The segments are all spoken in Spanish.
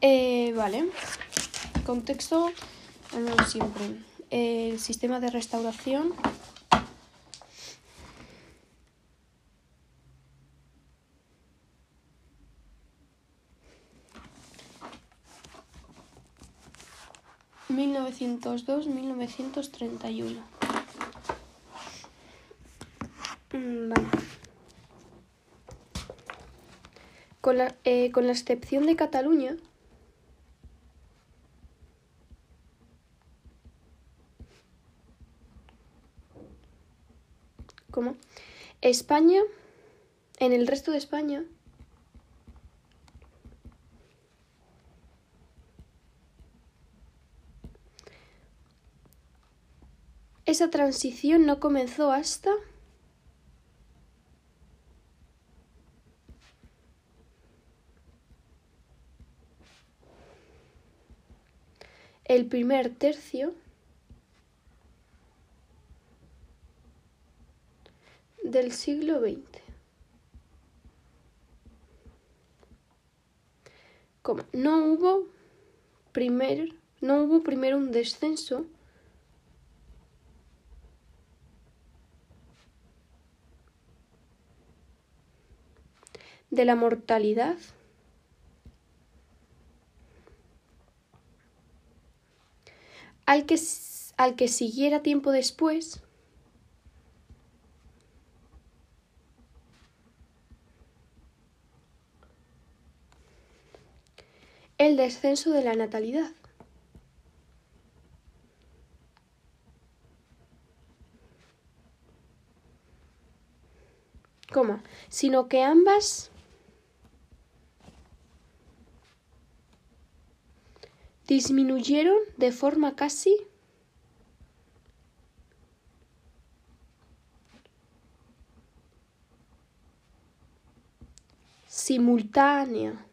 Eh, vale. Contexto, mismo siempre. El sistema de restauración. Mil novecientos dos, mil novecientos treinta y uno. Mm, Vale. Con la, eh, con la excepción de Cataluña, ¿cómo? España, en el resto de España, esa transición no comenzó hasta el primer tercio del siglo XX. Como no hubo primer, no hubo primero un descenso de la mortalidad al que, al que siguiera tiempo después el descenso de la natalidad. Sino que ambas disminuyeron de forma casi simultánea.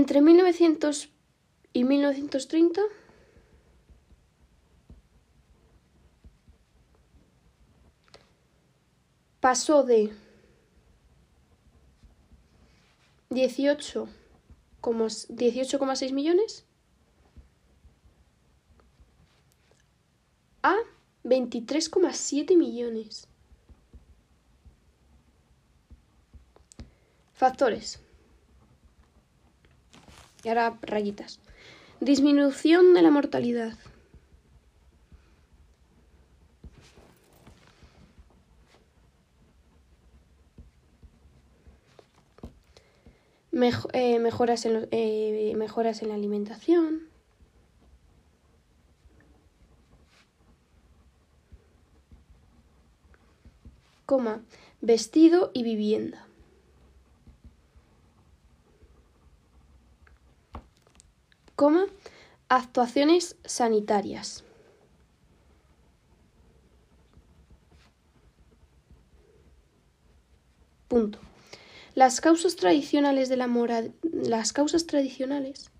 Entre 1900 y 1930 pasó de 18 como s- 18,6 millones a 23,7 millones. Factores. Y ahora rayitas. Disminución de la mortalidad. Eh, mejoras, en eh, mejoras en la alimentación. Coma, vestido y vivienda. Coma, actuaciones sanitarias. Punto. Las causas tradicionales de la mora... Las causas tradicionales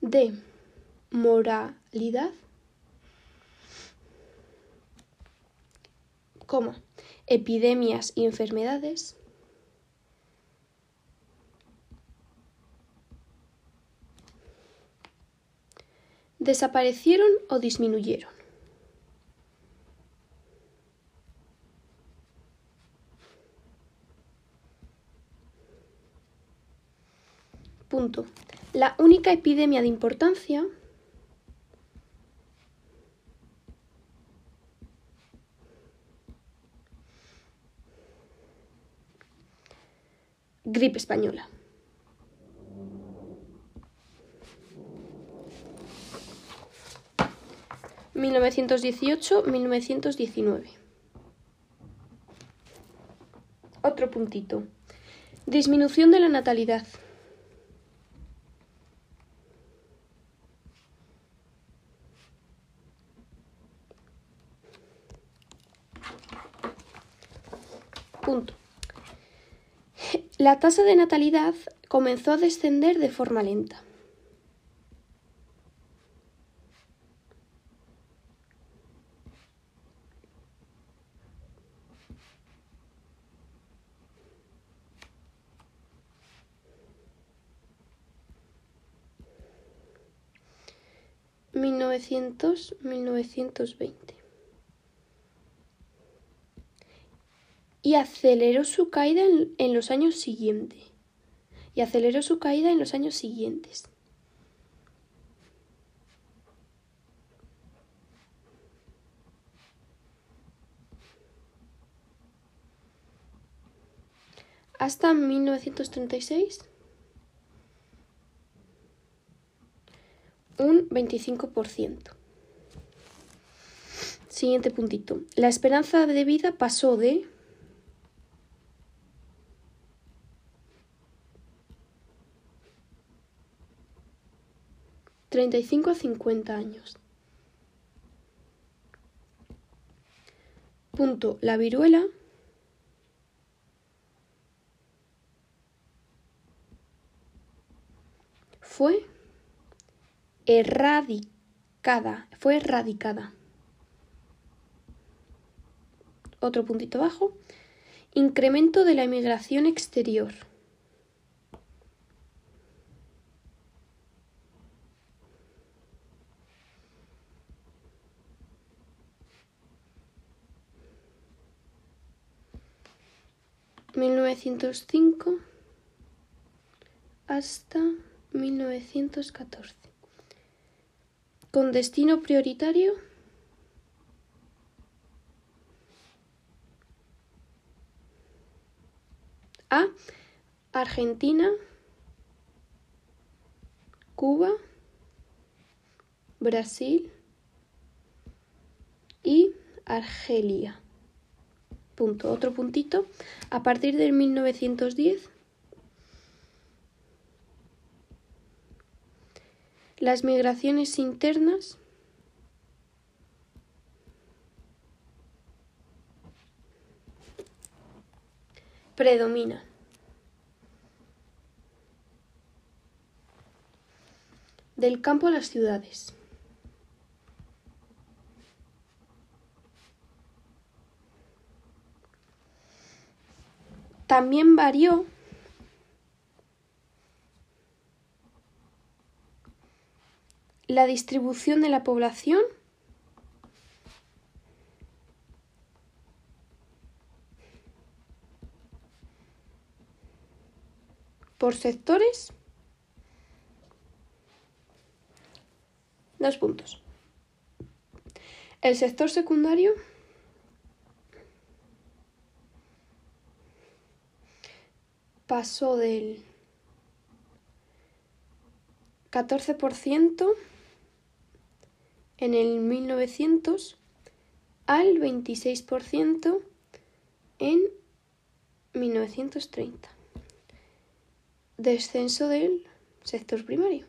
de moralidad, coma, epidemias y enfermedades, desaparecieron o disminuyeron. Punto. La única epidemia de importancia gripe española. Mil novecientos dieciocho, mil novecientos diecinueve. Otro puntito. Disminución de la natalidad. Punto. La tasa de natalidad comenzó a descender de forma lenta. 1900-1920. Y aceleró su caída en, en los años siguientes. Y aceleró su caída en los años siguientes. hasta 1936 un 25%. Siguiente puntito. La esperanza de vida pasó de treinta y cinco a cincuenta años. Punto. La viruela fue erradicada, fue erradicada. Otro puntito abajo. Incremento de la inmigración exterior. ...1905 hasta 1914. Con destino prioritario. A. Argentina, Cuba, Brasil y Argelia. Punto. Otro puntito. A partir del 1910 Las migraciones internas predominan. Del campo a las ciudades. También varió la distribución de la población por sectores. Dos puntos. El sector secundario pasó del 14% en el 1900 al 26% en 1930. Descenso del sector primario.